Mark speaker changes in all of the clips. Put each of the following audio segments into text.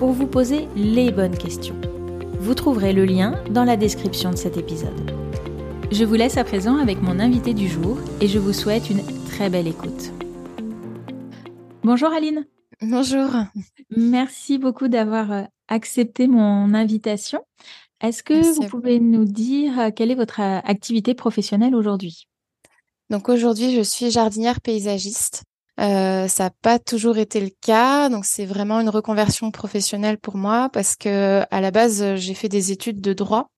Speaker 1: pour vous poser les bonnes questions. Vous trouverez le lien dans la description de cet épisode. Je vous laisse à présent avec mon invité du jour et je vous souhaite une très belle écoute. Bonjour Aline.
Speaker 2: Bonjour.
Speaker 1: Merci beaucoup d'avoir euh, accepté mon invitation. Est-ce que vous pouvez nous dire euh, quelle est votre euh, activité professionnelle aujourd'hui?
Speaker 2: Donc aujourd'hui, je suis jardinière paysagiste. Euh, ça n'a pas toujours été le cas, donc c'est vraiment une reconversion professionnelle pour moi parce que à la base j'ai fait des études de droit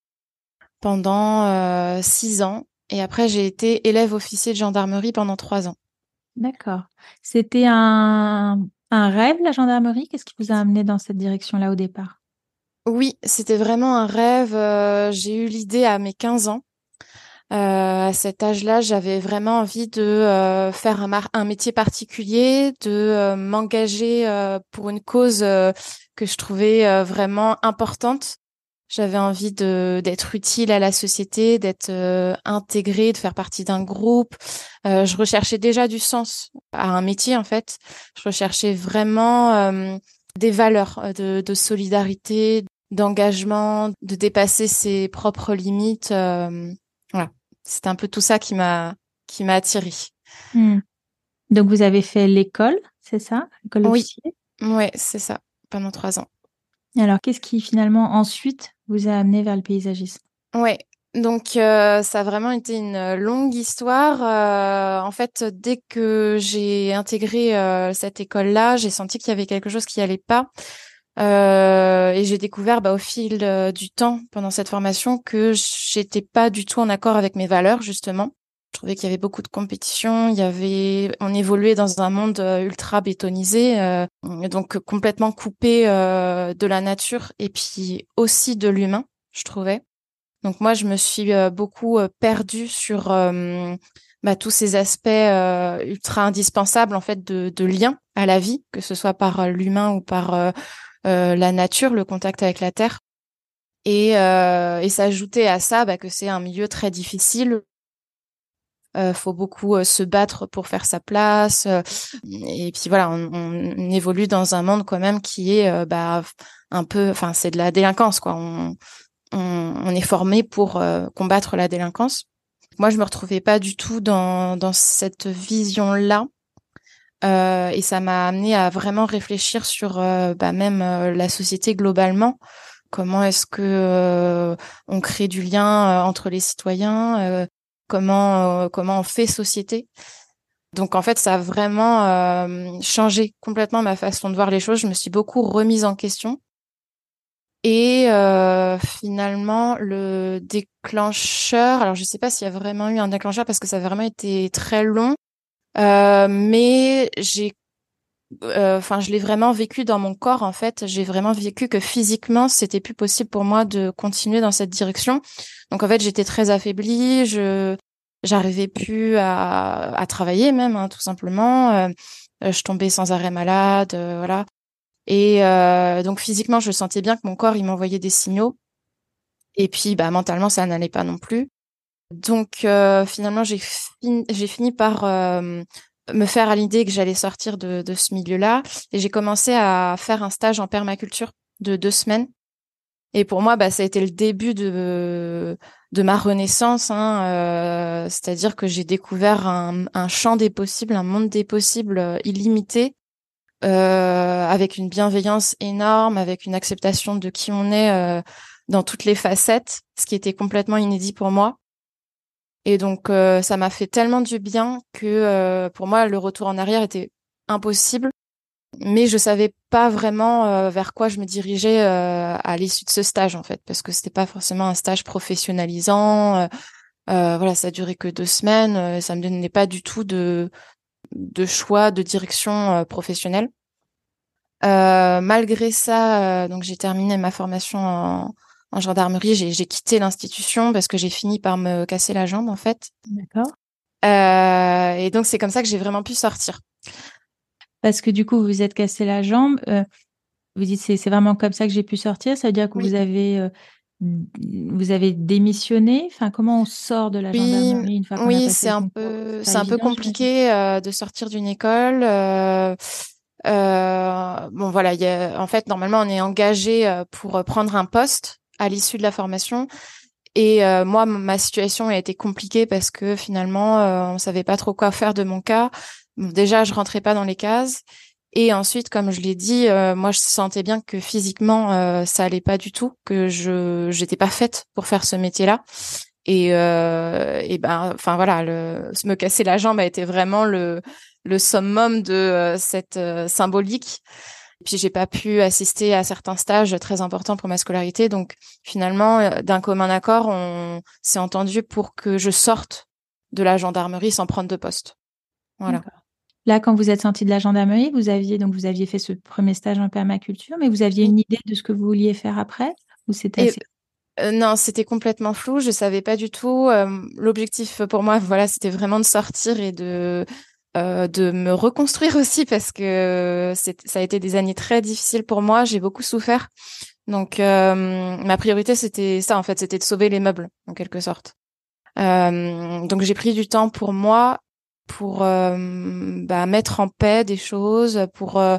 Speaker 2: pendant euh, six ans et après j'ai été élève officier de gendarmerie pendant trois ans.
Speaker 1: D'accord. C'était un, un rêve la gendarmerie? Qu'est-ce qui vous a amené dans cette direction-là au départ?
Speaker 2: Oui, c'était vraiment un rêve. Euh, j'ai eu l'idée à mes 15 ans. Euh, à cet âge-là, j'avais vraiment envie de euh, faire un, un, métier particulier, de euh, m'engager pour une cause que je trouvais vraiment importante. J'avais envie de d'être utile à la société, d'être intégrée, de faire partie d'un groupe. je recherchais déjà du sens à un métier en fait. Je recherchais vraiment des valeurs de, de solidarité, d'engagement, de dépasser ses propres limites. voilà. C'est un peu tout ça qui m'a qui m'a attiré.
Speaker 1: Hmm. Donc vous avez fait l'école, c'est ça, l'école
Speaker 2: Oui, ouais, c'est ça, pendant trois ans.
Speaker 1: alors qu'est-ce qui finalement ensuite vous a amené vers le paysagisme?
Speaker 2: Ouais, donc euh, ça a vraiment été une longue histoire. Euh, en fait, dès que j'ai intégré euh, cette école-là, j'ai senti qu'il y avait quelque chose qui allait pas. Euh, et j'ai découvert bah, au fil euh, du temps pendant cette formation que j'étais pas du tout en accord avec mes valeurs justement. Je trouvais qu'il y avait beaucoup de compétition, il y avait, on évoluait dans un monde euh, ultra bétonisé, euh, donc complètement coupé de la nature et puis aussi de l'humain, je trouvais. Donc moi, je me suis beaucoup perdue sur bah, tous ces aspects ultra indispensables en fait de, de lien à la vie, que ce soit par l'humain ou par euh, la nature, le contact avec la terre. Et, euh, et s'ajouter à ça bah, que c'est un milieu très difficile. Euh, faut beaucoup euh, se battre pour faire sa place. et puis voilà, on, évolue dans un monde quand même qui est bah, un peu, enfin c'est de la délinquance quoi. On, on, on est formé pour combattre la délinquance. Moi, je me retrouvais pas du tout dans, dans cette vision-là. Euh, et ça m'a amené à vraiment réfléchir sur euh, bah, même euh, la société globalement. Comment est-ce que on crée du lien entre les citoyens Comment comment on fait société donc en fait, ça a vraiment changé complètement ma façon de voir les choses. Je me suis beaucoup remise en question. Et finalement, le déclencheur, alors je sais pas s'il y a vraiment eu un déclencheur parce que ça a vraiment été très long. Euh, mais j'ai euh, enfin je l'ai vraiment vécu dans mon corps en fait. J'ai vraiment vécu que physiquement c'était plus possible pour moi de continuer dans cette direction. Donc en fait j'étais très affaiblie. Je j'arrivais plus à, à travailler même hein, tout simplement. Euh, je tombais sans arrêt malade voilà. Et donc physiquement je sentais bien que mon corps il m'envoyait des signaux. Et puis bah mentalement ça n'allait pas non plus donc euh, finalement, j'ai j'ai fini par euh, me faire à l'idée que j'allais sortir de, de ce milieu-là et j'ai commencé à faire un stage en permaculture de deux semaines. Et pour moi, bah, ça a été le début de, de ma renaissance. Hein, euh, C'est-à-dire que j'ai découvert un, un, champ des possibles, un monde des possibles euh, illimité, euh, avec une bienveillance énorme, avec une acceptation de qui on est dans toutes les facettes, ce qui était complètement inédit pour moi. Et donc, euh, ça m'a fait tellement du bien que euh, pour moi, le retour en arrière était impossible. Mais je savais pas vraiment euh, vers quoi je me dirigeais à l'issue de ce stage, en fait, parce que c'était pas forcément un stage professionnalisant. voilà, ça durait que deux semaines. ça me donnait pas du tout de, de choix de direction professionnelle. malgré ça, donc j'ai terminé ma formation en, en gendarmerie. J'ai quitté l'institution parce que j'ai fini par me casser la jambe en fait.
Speaker 1: D'accord.
Speaker 2: et donc c'est comme ça que j'ai vraiment pu sortir.
Speaker 1: Parce que du coup, vous vous êtes cassé la jambe. vous dites c'est vraiment comme ça que j'ai pu sortir. Ça veut dire que vous avez vous avez démissionné? Enfin, comment on sort de la gendarmerie une fois qu'on
Speaker 2: Oui,
Speaker 1: c'est
Speaker 2: un peu, c'est un peu compliqué euh, de sortir d'une école. Euh, euh, bon, voilà, y a, en fait, normalement, on est engagé euh, pour prendre un poste à l'issue de la formation. Et euh, moi, ma situation a été compliquée parce que finalement, on savait pas trop quoi faire de mon cas. déjà, je rentrais pas dans les cases. Et ensuite, comme je l'ai dit, euh, moi je sentais bien que physiquement euh, ça allait pas du tout, que je j'étais pas faite pour faire ce métier-là. Et, euh, et ben, enfin voilà, le, me casser la jambe a été vraiment le summum de euh, cette symbolique. Et puis j'ai pas pu assister à certains stages très importants pour ma scolarité, donc finalement d'un commun accord, on s'est entendu pour que je sorte de la gendarmerie sans prendre de poste. Voilà.
Speaker 1: Là, quand vous êtes sorti de la gendarmerie, vous aviez donc vous aviez fait ce premier stage en permaculture, mais vous aviez une idée de ce que vous vouliez faire après? Ou c'était
Speaker 2: euh, non, c'était complètement flou. Je savais pas du tout. Euh, l'objectif pour moi, voilà, c'était vraiment de sortir et de euh, de me reconstruire aussi parce que ça a été des années très difficiles pour moi. J'ai beaucoup souffert. Donc ma priorité c'était ça en fait, c'était de sauver les meubles en quelque sorte. donc j'ai pris du temps pour moi pour euh, bah, mettre en paix des choses, pour euh,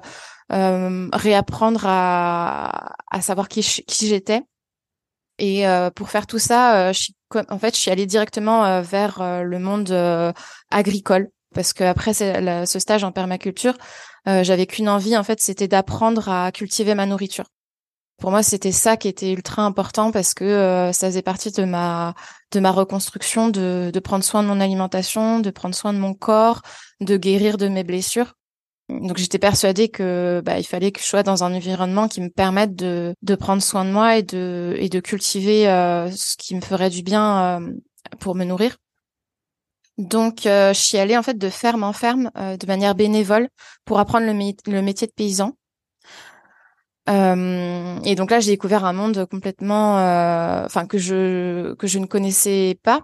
Speaker 2: euh, réapprendre à, à savoir qui, qui j'étais. Et pour faire tout ça, je, en fait, je suis allée directement vers le monde agricole parce que après ce stage en permaculture, j'avais qu'une envie en fait, c'était d'apprendre à cultiver ma nourriture. Pour moi, c'était ça qui était ultra important parce que euh, ça faisait partie de ma de ma reconstruction, de, de prendre soin de mon alimentation, de prendre soin de mon corps, de guérir de mes blessures. Donc j'étais persuadée que bah, il fallait que je sois dans un environnement qui me permette de, de prendre soin de moi et de et de cultiver euh, ce qui me ferait du bien euh, pour me nourrir. Donc je suis allée en fait de ferme en ferme de manière bénévole pour apprendre le, le métier de paysan. Euh, et donc là, j'ai découvert un monde complètement, euh, enfin que je que je ne connaissais pas,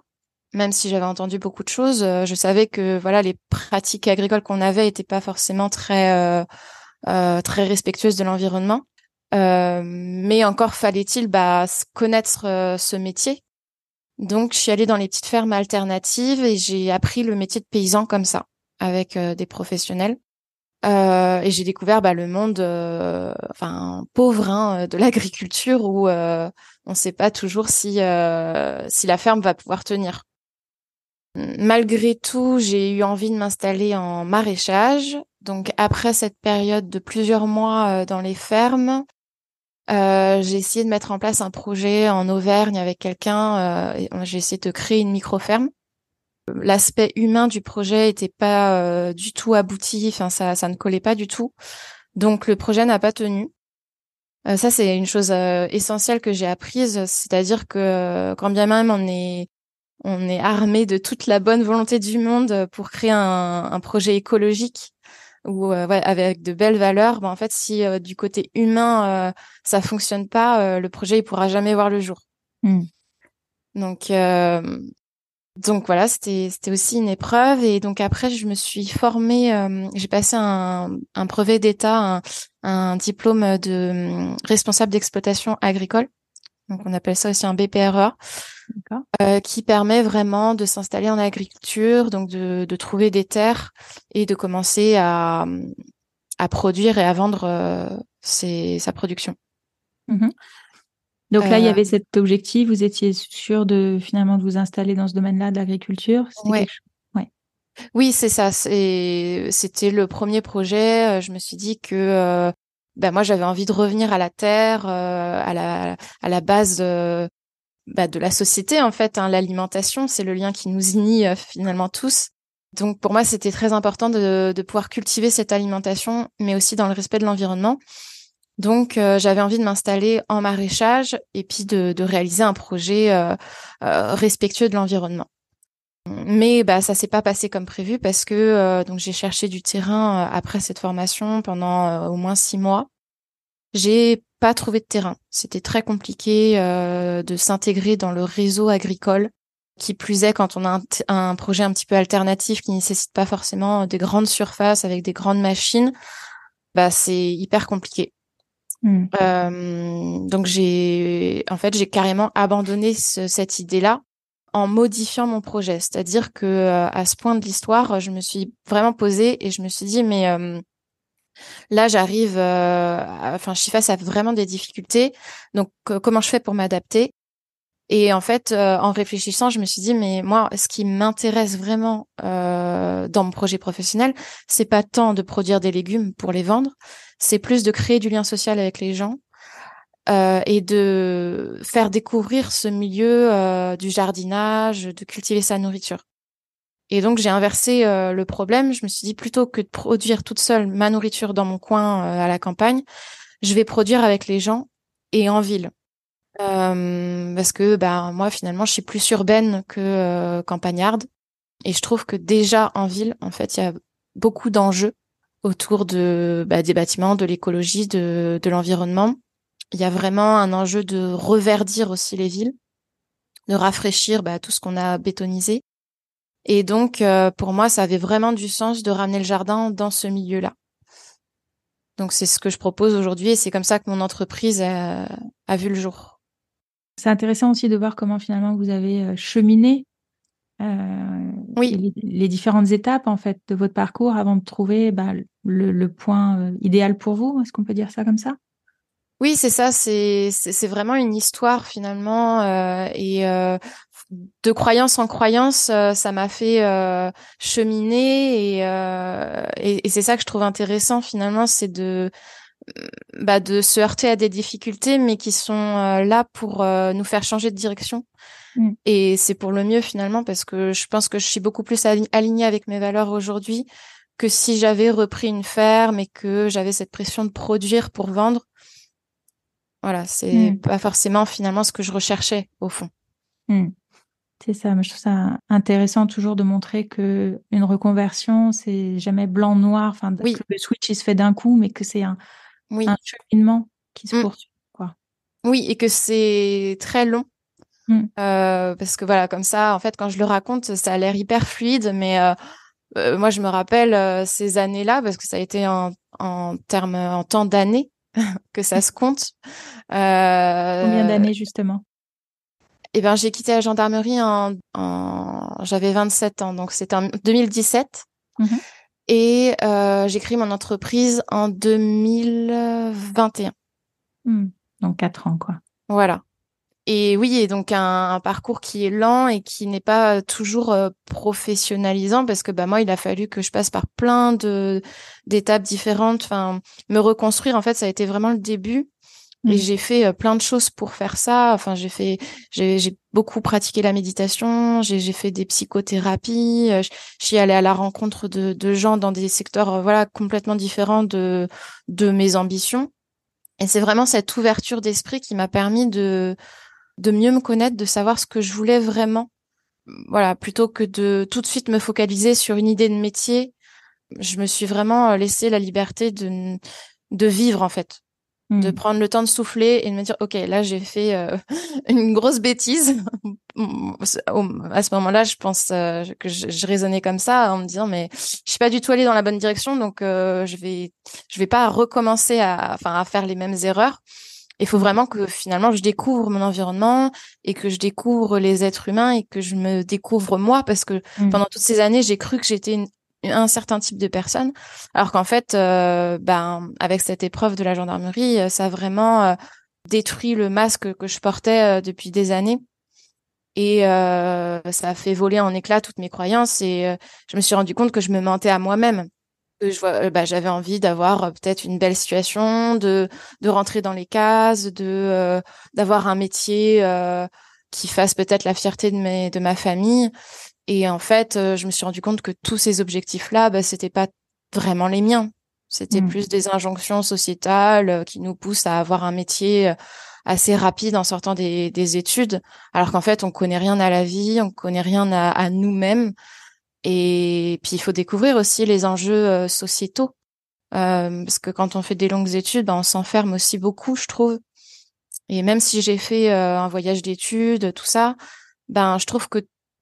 Speaker 2: même si j'avais entendu beaucoup de choses. Euh, je savais que voilà, les pratiques agricoles qu'on avait étaient pas forcément très très respectueuses de l'environnement. mais encore fallait-il bah, connaître ce métier. Donc, je suis allée dans les petites fermes alternatives et j'ai appris le métier de paysan comme ça, avec des professionnels. Euh, et j'ai découvert bah, le monde, euh, enfin pauvre hein, de l'agriculture où euh, on ne sait pas toujours si si la ferme va pouvoir tenir. Malgré tout, j'ai eu envie de m'installer en maraîchage. Donc après cette période de plusieurs mois dans les fermes, j'ai essayé de mettre en place un projet en Auvergne avec quelqu'un. j'ai essayé de créer une micro-ferme l'aspect humain du projet était pas euh, du tout abouti, enfin ça ça ne collait pas du tout. Donc le projet n'a pas tenu. Euh, ça c'est une chose euh, essentielle que j'ai apprise, c'est-à-dire que quand bien même on est on est armé de toute la bonne volonté du monde pour créer un, un projet écologique ou ouais, avec de belles valeurs, ben en fait si du côté humain ça fonctionne pas, le projet il pourra jamais voir le jour. Hmm. Donc donc voilà, c'était c'était aussi une épreuve et donc après je me suis formée, euh, j'ai passé un, un brevet d'État, un, diplôme de euh, responsable d'exploitation agricole. Donc on appelle ça aussi un BPRE, euh, qui permet vraiment de s'installer en agriculture, donc de, de trouver des terres et de commencer à, à produire et à vendre euh, sa production.
Speaker 1: Mmh donc là, il y euh, avait cet objectif, vous étiez sûr de finalement de vous installer dans ce domaine-là de l'agriculture?
Speaker 2: Ouais. ouais. Oui, c'est ça. C'était le premier projet. Je me suis dit que ben moi, j'avais envie de revenir à la terre, à, la, à la base bah, de la société, en fait. Hein. L'alimentation, c'est le lien qui nous unit finalement tous. Donc pour moi, c'était très important de, de pouvoir cultiver cette alimentation, mais aussi dans le respect de l'environnement. Donc, euh, j'avais envie de m'installer en maraîchage et puis de, réaliser un projet euh, euh, respectueux de l'environnement. Mais bah ça s'est pas passé comme prévu parce que donc j'ai cherché du terrain après cette formation pendant au moins six mois. J'ai pas trouvé de terrain. C'était très compliqué de s'intégrer dans le réseau agricole qui plus est, quand on a un, projet un petit peu alternatif qui nécessite pas forcément des grandes surfaces avec des grandes machines, bah c'est hyper compliqué. Euh, donc j'ai, en fait, j'ai carrément abandonné cette idée-là en modifiant mon projet. C'est-à-dire que euh, à ce point de l'histoire, je me suis vraiment posée et je me suis dit mais euh, là j'arrive, enfin je suis face à vraiment des difficultés. Donc comment je fais pour m'adapter? Et en fait, euh, en réfléchissant, je me suis dit, mais moi, ce qui m'intéresse vraiment euh, dans mon projet professionnel, c'est pas tant de produire des légumes pour les vendre, c'est plus de créer du lien social avec les gens euh, et de faire découvrir ce milieu euh, du jardinage, de cultiver sa nourriture. Et donc j'ai inversé euh, le problème. Je me suis dit plutôt que de produire toute seule ma nourriture dans mon coin à la campagne, je vais produire avec les gens et en ville euh, parce que bah moi finalement je suis plus urbaine que euh, campagnarde et je trouve que déjà en ville en fait il y a beaucoup d'enjeux autour de bah, des bâtiments, de l'écologie, de, de l'environnement. Il y a vraiment un enjeu de reverdir aussi les villes, de rafraîchir bah, tout ce qu'on a bétonisé. Et donc euh, pour moi ça avait vraiment du sens de ramener le jardin dans ce milieu-là. Donc c'est ce que je propose aujourd'hui et c'est comme ça que mon entreprise a, a vu le jour.
Speaker 1: C'est intéressant aussi de voir comment finalement vous avez euh, cheminé euh, les, différentes étapes en fait de votre parcours avant de trouver bah, le, point euh, idéal pour vous. Est-ce qu'on peut dire ça comme ça?
Speaker 2: Oui, c'est ça. C'est c'est vraiment une histoire finalement et de croyance en croyance, ça m'a fait cheminer et, et c'est ça que je trouve intéressant finalement, c'est de bah, de se heurter à des difficultés, mais qui sont euh, là pour euh, nous faire changer de direction. Mm. Et c'est pour le mieux finalement, parce que je pense que je suis beaucoup plus alignée avec mes valeurs aujourd'hui que si j'avais repris une ferme et que j'avais cette pression de produire pour vendre. Voilà, c'est mm. pas forcément finalement ce que je recherchais au fond.
Speaker 1: Mm. C'est ça, je trouve ça intéressant toujours de montrer que une reconversion, c'est jamais blanc-noir, enfin, que le switch il se fait d'un coup, mais que c'est un, oui. un cheminement qui se mmh. poursuit. Quoi.
Speaker 2: Oui, et que c'est très long. Euh, parce que voilà, comme ça, en fait, quand je le raconte, ça a l'air hyper fluide, mais euh, euh, moi, je me rappelle ces années-là, parce que ça a été en, en termes, en temps d'années que ça se compte.
Speaker 1: Combien d'années, justement?
Speaker 2: Eh ben, j'ai quitté la gendarmerie en, en... j'avais 27 ans, donc c'était en 2017. Et euh, j'ai créé mon entreprise en 2021.
Speaker 1: Hmm. donc quatre ans, quoi.
Speaker 2: Voilà. Et oui, et donc un, parcours qui est lent et qui n'est pas toujours euh, professionnalisant parce que bah moi, il a fallu que je passe par plein de d'étapes différentes. Enfin, me reconstruire, en fait, ça a été vraiment le début. Et mmh. j'ai fait euh, plein de choses pour faire ça. Enfin, j'ai fait, j'ai beaucoup pratiqué la méditation. J'ai fait des psychothérapies. Euh, je, suis allée à la rencontre de, de gens dans des secteurs, euh, voilà, complètement différents de de mes ambitions. Et c'est vraiment cette ouverture d'esprit qui m'a permis de de mieux me connaître, de savoir ce que je voulais vraiment. Voilà, plutôt que de tout de suite me focaliser sur une idée de métier, je me suis vraiment laissé la liberté de de vivre en fait de hmm. prendre le temps de souffler et de me dire ok là j'ai fait euh, une grosse bêtise à ce moment-là je pense euh, que je, raisonnais comme ça en me disant mais je suis pas du tout allée dans la bonne direction donc euh, je vais je vais pas recommencer à enfin à faire les mêmes erreurs il faut vraiment que finalement je découvre mon environnement et que je découvre les êtres humains et que je me découvre moi parce que hmm. pendant toutes ces années j'ai cru que j'étais une, un certain type de personnes, alors qu'en fait, euh, ben avec cette épreuve de la gendarmerie, euh, ça a vraiment euh, détruit le masque que je portais depuis des années et ça a fait voler en éclats toutes mes croyances et je me suis rendu compte que je me mentais à moi-même. Que je vois, bah, j'avais envie d'avoir peut-être une belle situation, de de rentrer dans les cases, de d'avoir un métier qui fasse peut-être la fierté de mes de ma famille et en fait, euh, je me suis rendu compte que tous ces objectifs-là, bah, c'était pas vraiment les miens. C'était mmh. plus des injonctions sociétales euh, qui nous poussent à avoir un métier euh, assez rapide en sortant des, des études, alors qu'en fait, on connaît rien à la vie, on connaît rien à, à nous-mêmes. Et puis, il faut découvrir aussi les enjeux sociétaux. parce que quand on fait des longues études, ben, on s'enferme aussi beaucoup, je trouve. Et même si j'ai fait un voyage d'études, tout ça, ben, je trouve que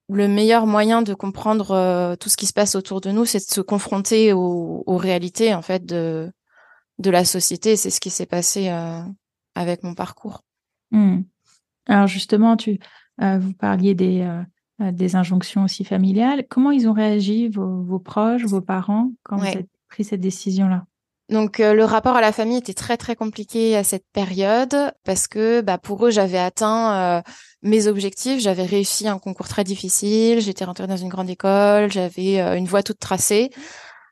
Speaker 2: le meilleur moyen de comprendre euh, tout ce qui se passe autour de nous, c'est de se confronter aux, réalités en fait de de la société. C'est ce qui s'est passé euh, avec mon parcours.
Speaker 1: Mmh. Alors justement, tu euh, vous parliez des des injonctions aussi familiales. Comment ils ont réagi vos, vos proches, vos parents quand vous avez pris cette décision là
Speaker 2: donc le rapport à la famille était très très compliqué à cette période parce que bah, pour eux j'avais atteint mes objectifs. J'avais réussi un concours très difficile, j'étais rentrée dans une grande école, j'avais euh, une voie toute tracée.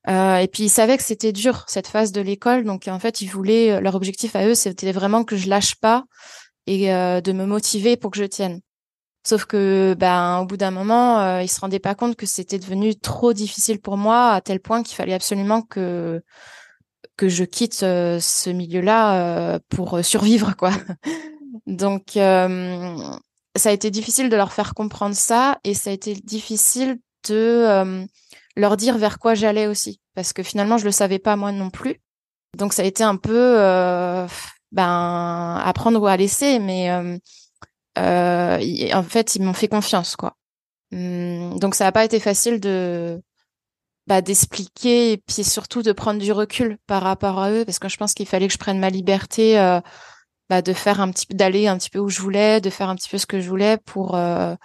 Speaker 2: Euh, et puis ils savaient que c'était dur cette phase de l'école, donc en fait ils voulaient euh, leur objectif à eux, c'était vraiment que je lâche pas et de me motiver pour que je tienne. Sauf que ben au bout d'un moment, ils se rendaient pas compte que c'était devenu trop difficile pour moi à tel point qu'il fallait absolument que que je quitte ce milieu-là pour survivre quoi. Donc ça a été difficile de leur faire comprendre ça et ça a été difficile de euh, leur dire vers quoi j'allais aussi parce que finalement je le savais pas moi non plus. Donc ça a été un peu euh, ben apprendre ou à laisser mais euh, euh en fait ils m'ont fait confiance quoi. Hum, donc ça n'a pas été facile de bah, d'expliquer et puis surtout de prendre du recul par rapport à eux parce que je pense qu'il fallait que je prenne ma liberté euh, bah, de faire un petit peu d'aller un petit peu où je voulais, de faire un petit peu ce que je voulais pour euh,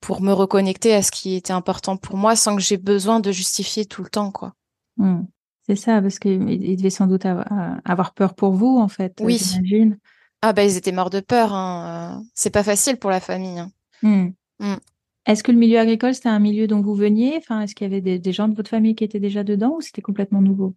Speaker 2: pour me reconnecter à ce qui était important pour moi sans que j'ai besoin de justifier tout le temps quoi.
Speaker 1: Mmh. C'est ça parce qu'ils devaient sans doute avoir peur pour vous en fait.
Speaker 2: Oui. J'imagine. Ah bah ils étaient morts de peur. Hein. C'est pas facile pour la famille. Hein.
Speaker 1: Mmh. Mmh. Est-ce que le milieu agricole c'était un milieu dont vous veniez? Enfin, est-ce qu'il y avait des, des gens de votre famille qui étaient déjà dedans ou c'était complètement nouveau?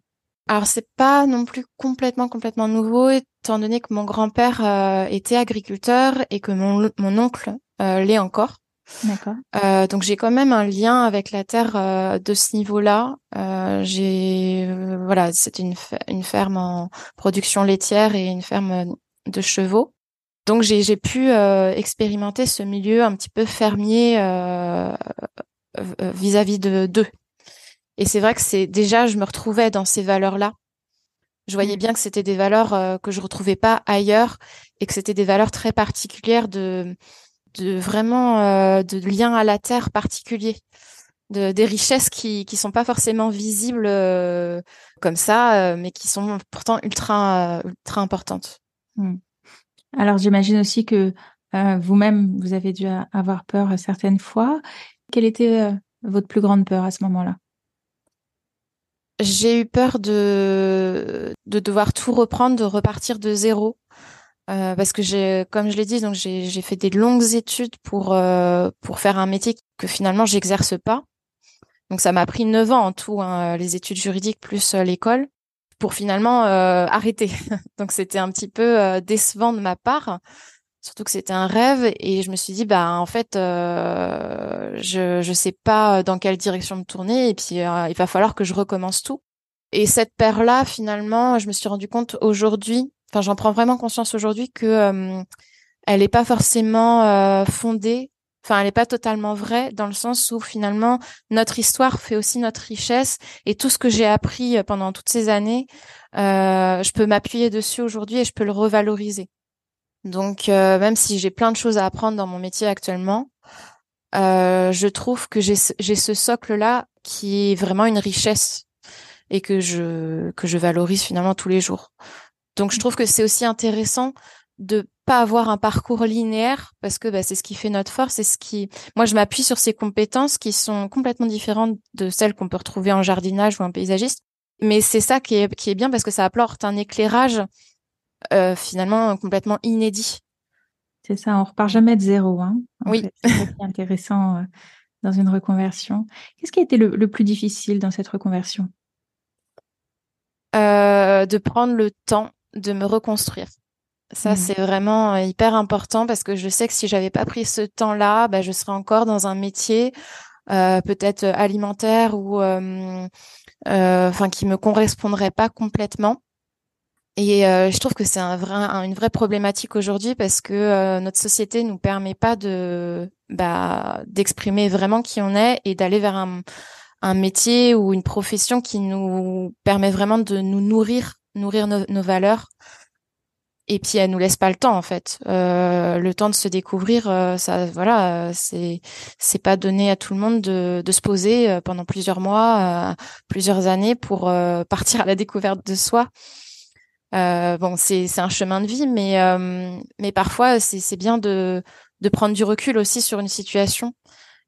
Speaker 2: Alors c'est pas non plus complètement complètement nouveau étant donné que mon grand-père euh, était agriculteur et que mon, mon oncle euh, l'est encore.
Speaker 1: D'accord.
Speaker 2: Euh, donc j'ai quand même un lien avec la terre euh, de ce niveau-là. Euh, j'ai voilà, c'était une, une ferme en production laitière et une ferme de chevaux. Donc j'ai pu expérimenter ce milieu un petit peu fermier vis-à-vis de d'eux. Et c'est vrai que c'est déjà, je me retrouvais dans ces valeurs-là. Je voyais mm. bien que c'était des valeurs euh, que je retrouvais pas ailleurs et que c'était des valeurs très particulières de, de vraiment euh, de lien à la terre particulier, de des richesses qui qui sont pas forcément visibles euh, comme ça, mais qui sont pourtant ultra ultra importantes.
Speaker 1: Mm. Alors j'imagine aussi que vous-même vous avez dû avoir peur certaines fois. Quelle était votre plus grande peur à ce moment-là?
Speaker 2: J'ai eu peur de de devoir tout reprendre, de repartir de zéro. Euh, parce que comme je l'ai dit, j'ai, fait des longues études pour euh, faire un métier que finalement j'exerce pas. Donc ça m'a pris neuf ans en tout, hein, les études juridiques plus euh, l'école, pour finalement euh, arrêter. donc c'était un petit peu euh, décevant de ma part, surtout que c'était un rêve et je me suis dit bah en fait euh, je je sais pas dans quelle direction me tourner et puis euh, il va falloir que je recommence tout et cette paire là finalement je me suis rendu compte aujourd'hui enfin j'en prends vraiment conscience aujourd'hui que euh, elle est pas forcément euh, fondée enfin elle est pas totalement vraie dans le sens où finalement notre histoire fait aussi notre richesse et tout ce que j'ai appris pendant toutes ces années je peux m'appuyer dessus aujourd'hui et je peux le revaloriser donc, euh, même si j'ai plein de choses à apprendre dans mon métier actuellement, euh, je trouve que j'ai ce socle-là qui est vraiment une richesse et que je que je valorise finalement tous les jours. Donc, je trouve que c'est aussi intéressant de pas avoir un parcours linéaire parce que bah, c'est ce qui fait notre force et ce qui moi je m'appuie sur ces compétences qui sont complètement différentes de celles qu'on peut retrouver en jardinage ou en paysagiste mais c'est ça qui est qui est bien parce que ça apporte un éclairage euh, finalement complètement inédit.
Speaker 1: C'est ça, on repart jamais de zéro. Hein,
Speaker 2: oui.
Speaker 1: C'est intéressant euh, dans une reconversion. Qu'est-ce qui a été le, plus difficile dans cette reconversion?
Speaker 2: Euh, De prendre le temps de me reconstruire. Ça, mmh. c'est vraiment hyper important parce que je sais que si j'avais pas pris ce temps-là, bah, je serais encore dans un métier peut-être alimentaire ou enfin qui me correspondrait pas complètement Et euh, je trouve que c'est un vrai, une vraie problématique aujourd'hui parce que euh, notre société nous permet pas de bah, d'exprimer vraiment qui on est et d'aller vers un, un métier ou une profession qui nous permet vraiment de nous nourrir, nourrir nos, valeurs. Et puis elle nous laisse pas le temps en fait, euh, le temps de se découvrir. Euh, ça, voilà, c'est c'est pas donné à tout le monde de, de se poser pendant plusieurs mois, plusieurs années pour partir à la découverte de soi. Euh, bon, c'est c'est un chemin de vie, mais euh, mais parfois c'est c'est bien de de prendre du recul aussi sur une situation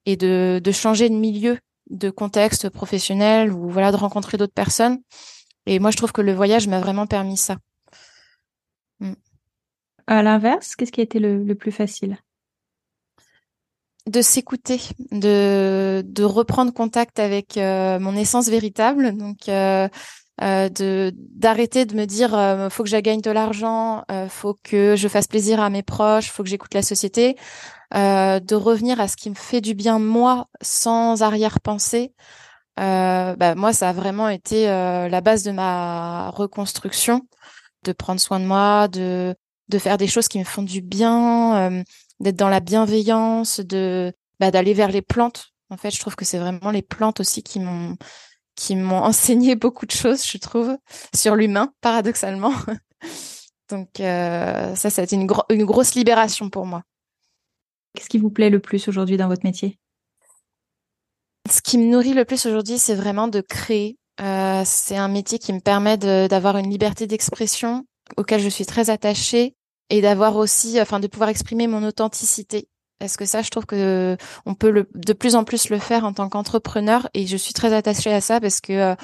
Speaker 2: et de de changer de milieu, de contexte professionnel ou voilà de rencontrer d'autres personnes. Et moi, je trouve que le voyage m'a vraiment permis ça.
Speaker 1: À l'inverse, qu'est-ce qui a été le, plus facile?
Speaker 2: De s'écouter, de, reprendre contact avec euh, mon essence véritable. Donc, euh, euh, de d'arrêter de me dire faut que je gagne de l'argent, faut que je fasse plaisir à mes proches, faut que j'écoute la société, de revenir à ce qui me fait du bien moi sans arrière-pensée. bah, moi, ça a vraiment été la base de ma reconstruction, de prendre soin de moi, de de faire des choses qui me font du bien, d'être dans la bienveillance, de bah, d'aller vers les plantes. En fait, je trouve que c'est vraiment les plantes aussi qui m'ont qui m'ont enseigné beaucoup de choses, je trouve, sur l'humain, paradoxalement. Donc euh, ça, ça a été une, une grosse libération pour moi.
Speaker 1: Qu'est-ce qui vous plaît le plus aujourd'hui dans votre métier?
Speaker 2: Ce qui me nourrit le plus aujourd'hui, c'est vraiment de créer. Euh, c'est un métier qui me permet d'avoir une liberté d'expression auquel je suis très attachée et d'avoir aussi, enfin, de pouvoir exprimer mon authenticité parce que ça, je trouve que on peut le, de plus en plus le faire en tant qu'entrepreneur et je suis très attachée à ça parce que euh,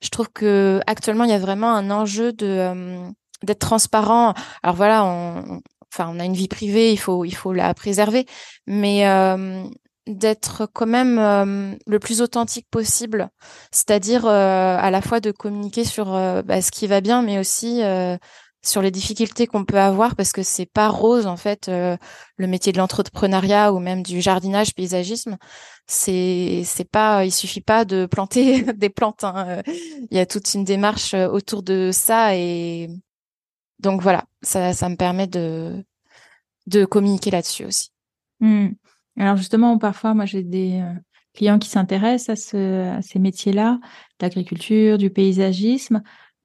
Speaker 2: je trouve que actuellement il y a vraiment un enjeu de euh, d'être transparent. Alors voilà, on, enfin on a une vie privée, il faut il faut la préserver, mais euh, d'être quand même le plus authentique possible, c'est-à-dire à la fois de communiquer sur bah, ce qui va bien, mais aussi sur les difficultés qu'on peut avoir parce que c'est pas rose en fait euh, le métier de l'entrepreneuriat ou même du jardinage paysagisme c'est c'est pas il suffit pas de planter des plantes hein. il y a toute une démarche euh, autour de ça et donc voilà ça ça me permet de de communiquer là-dessus aussi
Speaker 1: mmh. alors justement parfois moi j'ai des euh, clients qui s'intéressent à, ce, à ces métiers-là d'agriculture du paysagisme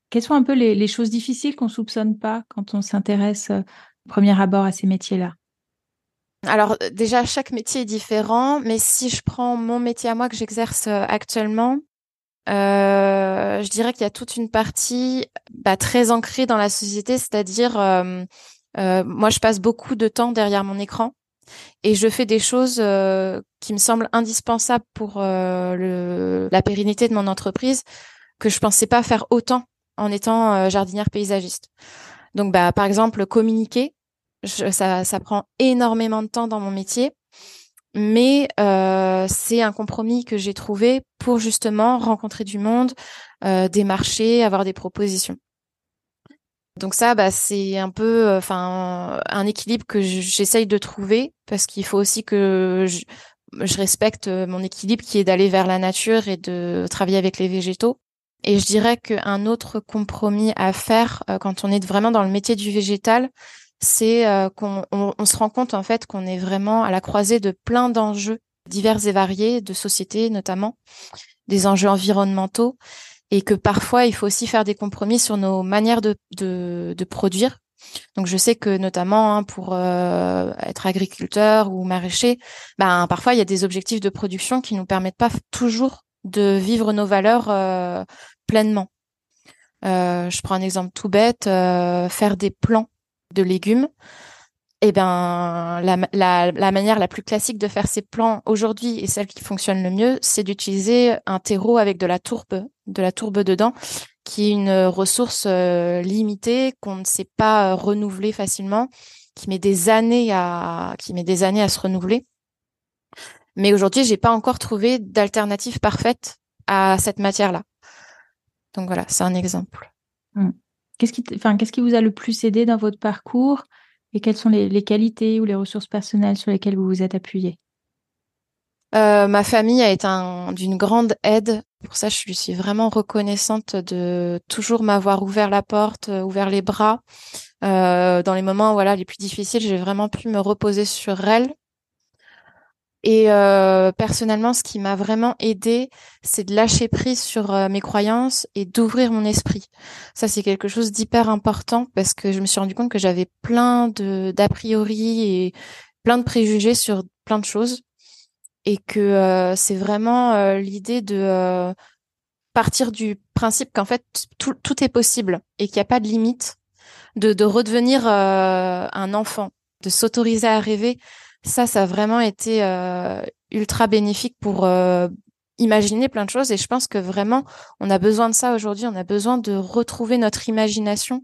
Speaker 1: quelles sont un peu les, choses difficiles qu'on soupçonne pas quand on s'intéresse euh, au premier abord à ces métiers-là?
Speaker 2: Alors déjà, chaque métier est différent, mais si je prends mon métier à moi que j'exerce euh, actuellement, euh, je dirais qu'il y a toute une partie bah, très ancrée dans la société, c'est-à-dire moi je passe beaucoup de temps derrière mon écran et je fais des choses qui me semblent indispensables pour le, la pérennité de mon entreprise que je pensais pas faire autant en étant euh, jardinière paysagiste. Donc, bah, par exemple, communiquer, ça, ça prend énormément de temps dans mon métier, mais euh, c'est un compromis que j'ai trouvé pour justement rencontrer du monde, euh, démarcher, avoir des propositions. Donc ça, bah, c'est un peu, enfin, un équilibre que j'essaye de trouver parce qu'il faut aussi que je, je respecte mon équilibre qui est d'aller vers la nature et de travailler avec les végétaux. Et je dirais qu'un autre compromis à faire euh, quand on est vraiment dans le métier du végétal, c'est euh, qu'on on, se rend compte en fait qu'on est vraiment à la croisée de plein d'enjeux divers et variés, de société notamment, des enjeux environnementaux, et que parfois il faut aussi faire des compromis sur nos manières de, de, de produire. Donc je sais que notamment hein, pour euh, être agriculteur ou maraîcher, ben parfois il y a des objectifs de production qui nous permettent pas toujours de vivre nos valeurs pleinement. Euh, je prends un exemple tout bête, euh, faire des plants de légumes. Eh ben, la, la, manière la plus classique de faire ces plants aujourd'hui et celle qui fonctionne le mieux, c'est d'utiliser un terreau avec de la tourbe, de la tourbe dedans, qui est une ressource limitée qu'on ne sait pas renouveler facilement, qui met des années à, qui met des années à se renouveler. Mais aujourd'hui, j'ai pas encore trouvé d'alternative parfaite à cette matière-là. Donc voilà, c'est un exemple.
Speaker 1: Mmh. Qu'est-ce qui, enfin, qu'est-ce qui vous a le plus aidé dans votre parcours et quelles sont les, qualités ou les ressources personnelles sur lesquelles vous vous êtes appuyé?
Speaker 2: Ma famille a été d'une grande aide. Pour ça, je lui suis vraiment reconnaissante de toujours m'avoir ouvert la porte, ouvert les bras. dans les moments voilà les plus difficiles, j'ai vraiment pu me reposer sur elle et euh, personnellement, ce qui m'a vraiment aidé, c'est de lâcher prise sur euh, mes croyances et d'ouvrir mon esprit. Ça, c'est quelque chose d'hyper important parce que je me suis rendu compte que j'avais plein d'a priori et plein de préjugés sur plein de choses et que euh, c'est vraiment l'idée de partir du principe qu'en fait tout, tout, est possible et qu'il n'y a pas de limite, de, de redevenir un enfant, de s'autoriser à rêver ça, ça a vraiment été euh, ultra bénéfique pour euh, imaginer plein de choses. Et je pense que vraiment, on a besoin de ça aujourd'hui. On a besoin de retrouver notre imagination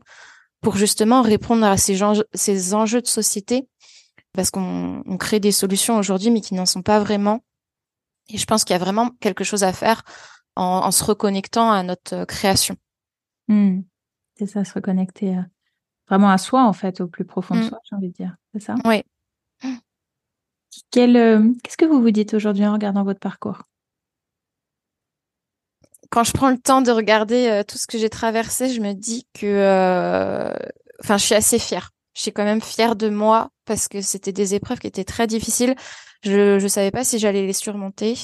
Speaker 2: pour justement répondre à ces, ces enjeux de société. Parce qu'on crée des solutions aujourd'hui, mais qui n'en sont pas vraiment. Et je pense qu'il y a vraiment quelque chose à faire en, se reconnectant à notre euh, création.
Speaker 1: Mmh. C'est ça, se reconnecter vraiment à soi, en fait, au plus profond de mmh. soi, j'ai envie de dire. C'est ça?
Speaker 2: Oui.
Speaker 1: Euh, qu'est-ce que vous vous dites aujourd'hui en regardant votre parcours?
Speaker 2: Quand je prends le temps de regarder euh, tout ce que j'ai traversé, je me dis que, euh, enfin, je suis assez fière. Je suis quand même fière de moi parce que c'était des épreuves qui étaient très difficiles. Je ne savais pas si j'allais les surmonter,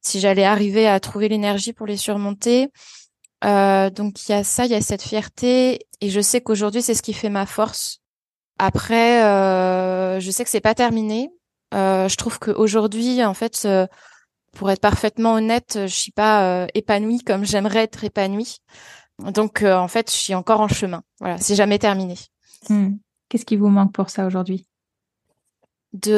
Speaker 2: si j'allais arriver à trouver l'énergie pour les surmonter. donc il y a ça, il y a cette fierté, et je sais qu'aujourd'hui c'est ce qui fait ma force. Après, je sais que c'est pas terminé. Euh, je trouve qu'aujourd'hui, en fait, euh, pour être parfaitement honnête, je suis pas euh, épanouie comme j'aimerais être épanouie. Donc, en fait, je suis encore en chemin. Voilà, c'est jamais terminé.
Speaker 1: Hmm. Qu'est-ce qui vous manque pour ça aujourd'hui?
Speaker 2: De,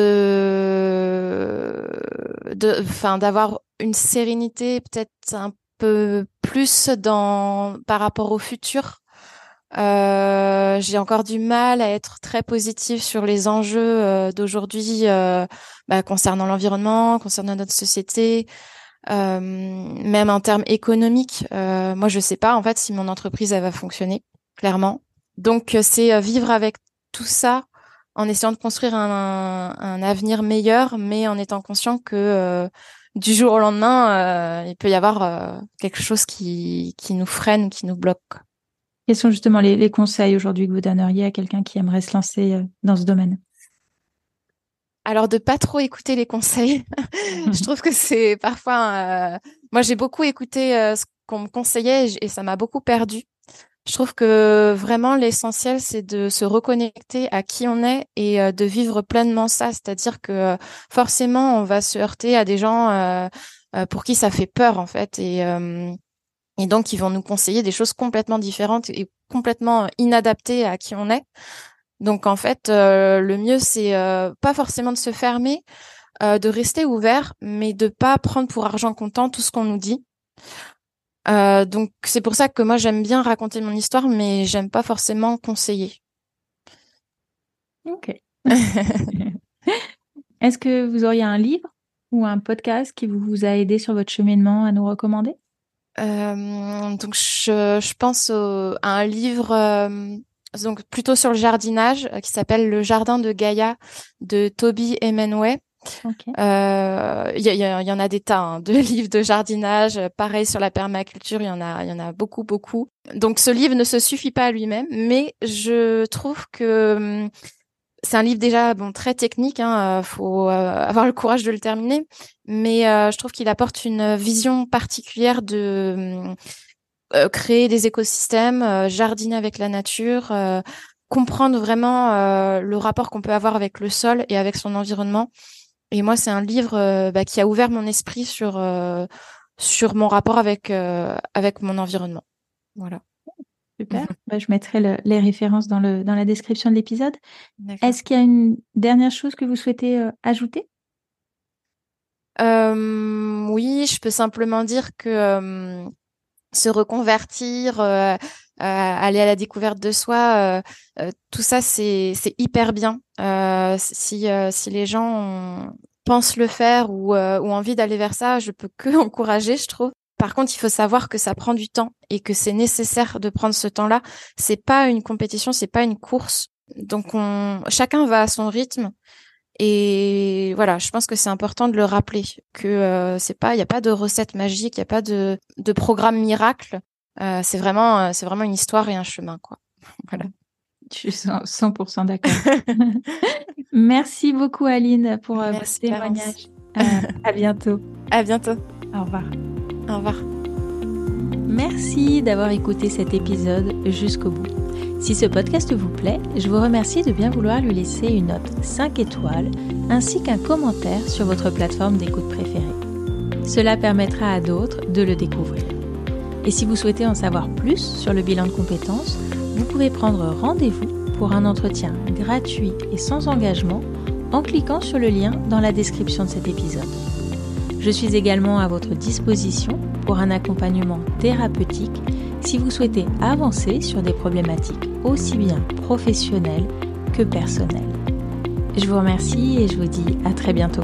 Speaker 2: de, enfin, d'avoir une sérénité peut-être un peu plus dans par rapport au futur euh, j'ai encore du mal à être très positive sur les enjeux euh, d'aujourd'hui euh, bah, concernant l'environnement, concernant notre société, même en termes économiques. moi, je sais pas en fait si mon entreprise elle va fonctionner clairement. Donc, c'est vivre avec tout ça en essayant de construire un, un, avenir meilleur, mais en étant conscient que du jour au lendemain, il peut y avoir quelque chose qui, qui nous freine, qui nous bloque.
Speaker 1: Quels sont justement les, conseils aujourd'hui que vous donneriez à quelqu'un qui aimerait se lancer euh, dans ce domaine?
Speaker 2: Alors de pas trop écouter les conseils. je trouve que c'est parfois. Euh, moi, j'ai beaucoup écouté euh, ce qu'on me conseillait et, ça m'a beaucoup perdu. Je trouve que vraiment l'essentiel, c'est de se reconnecter à qui on est et de vivre pleinement ça. C'est-à-dire que forcément, on va se heurter à des gens pour qui ça fait peur en fait. Et et donc, ils vont nous conseiller des choses complètement différentes et complètement inadaptées à qui on est. Donc, en fait, euh, le mieux, c'est euh, pas forcément de se fermer, euh, de rester ouvert, mais de pas prendre pour argent comptant tout ce qu'on nous dit. donc, c'est pour ça que moi, j'aime bien raconter mon histoire, mais j'aime pas forcément conseiller.
Speaker 1: Ok. Est-ce que vous auriez un livre ou un podcast qui vous a aidé sur votre cheminement à nous recommander?
Speaker 2: Euh, donc je, je pense à un livre euh, donc plutôt sur le jardinage euh, qui s'appelle Le Jardin de Gaïa de Toby Hemingway. Il euh, y, y, y, en a des tas hein, de livres de jardinage. Pareil sur la permaculture, il y en a, il y en a beaucoup, beaucoup. Donc ce livre ne se suffit pas à lui-même, mais je trouve que hum, c'est un livre déjà bon très technique. Hein, faut avoir le courage de le terminer, mais euh, je trouve qu'il apporte une vision particulière de euh, créer des écosystèmes, euh, jardiner avec la nature, comprendre vraiment le rapport qu'on peut avoir avec le sol et avec son environnement. Et moi, c'est un livre bah, qui a ouvert mon esprit sur sur mon rapport avec avec mon environnement. Voilà.
Speaker 1: Super. Bah, je mettrai les références dans le dans la description de l'épisode. Est-ce qu'il y a une dernière chose que vous souhaitez ajouter?
Speaker 2: Euh, oui, je peux simplement dire que euh, se reconvertir, euh, aller à la découverte de soi, tout ça c'est hyper bien. si si les gens pensent le faire ou, ou envie d'aller vers ça, je peux que encourager, je trouve. Par contre, il faut savoir que ça prend du temps et que c'est nécessaire de prendre ce temps-là. C'est pas une compétition, c'est pas une course. Donc on, chacun va à son rythme. Et voilà, je pense que c'est important de le rappeler que euh, c'est pas, il n'y a pas de recette magique, il n'y a pas de, de programme miracle. Euh, c'est vraiment, euh, c'est vraiment une histoire et un chemin, quoi. voilà.
Speaker 1: Je suis 100% d'accord. Merci beaucoup Aline pour votre témoignage. à bientôt.
Speaker 2: À bientôt.
Speaker 1: Au revoir.
Speaker 2: Au revoir.
Speaker 1: Merci d'avoir écouté cet épisode jusqu'au bout. Si ce podcast vous plaît, je vous remercie de bien vouloir lui laisser une note 5 étoiles ainsi qu'un commentaire sur votre plateforme d'écoute préférée. Cela permettra à d'autres de le découvrir. Et si vous souhaitez en savoir plus sur le bilan de compétences, vous pouvez prendre rendez-vous pour un entretien gratuit et sans engagement en cliquant sur le lien dans la description de cet épisode. Je suis également à votre disposition pour un accompagnement thérapeutique si vous souhaitez avancer sur des problématiques aussi bien professionnelles que personnelles. Je vous remercie et je vous dis à très bientôt.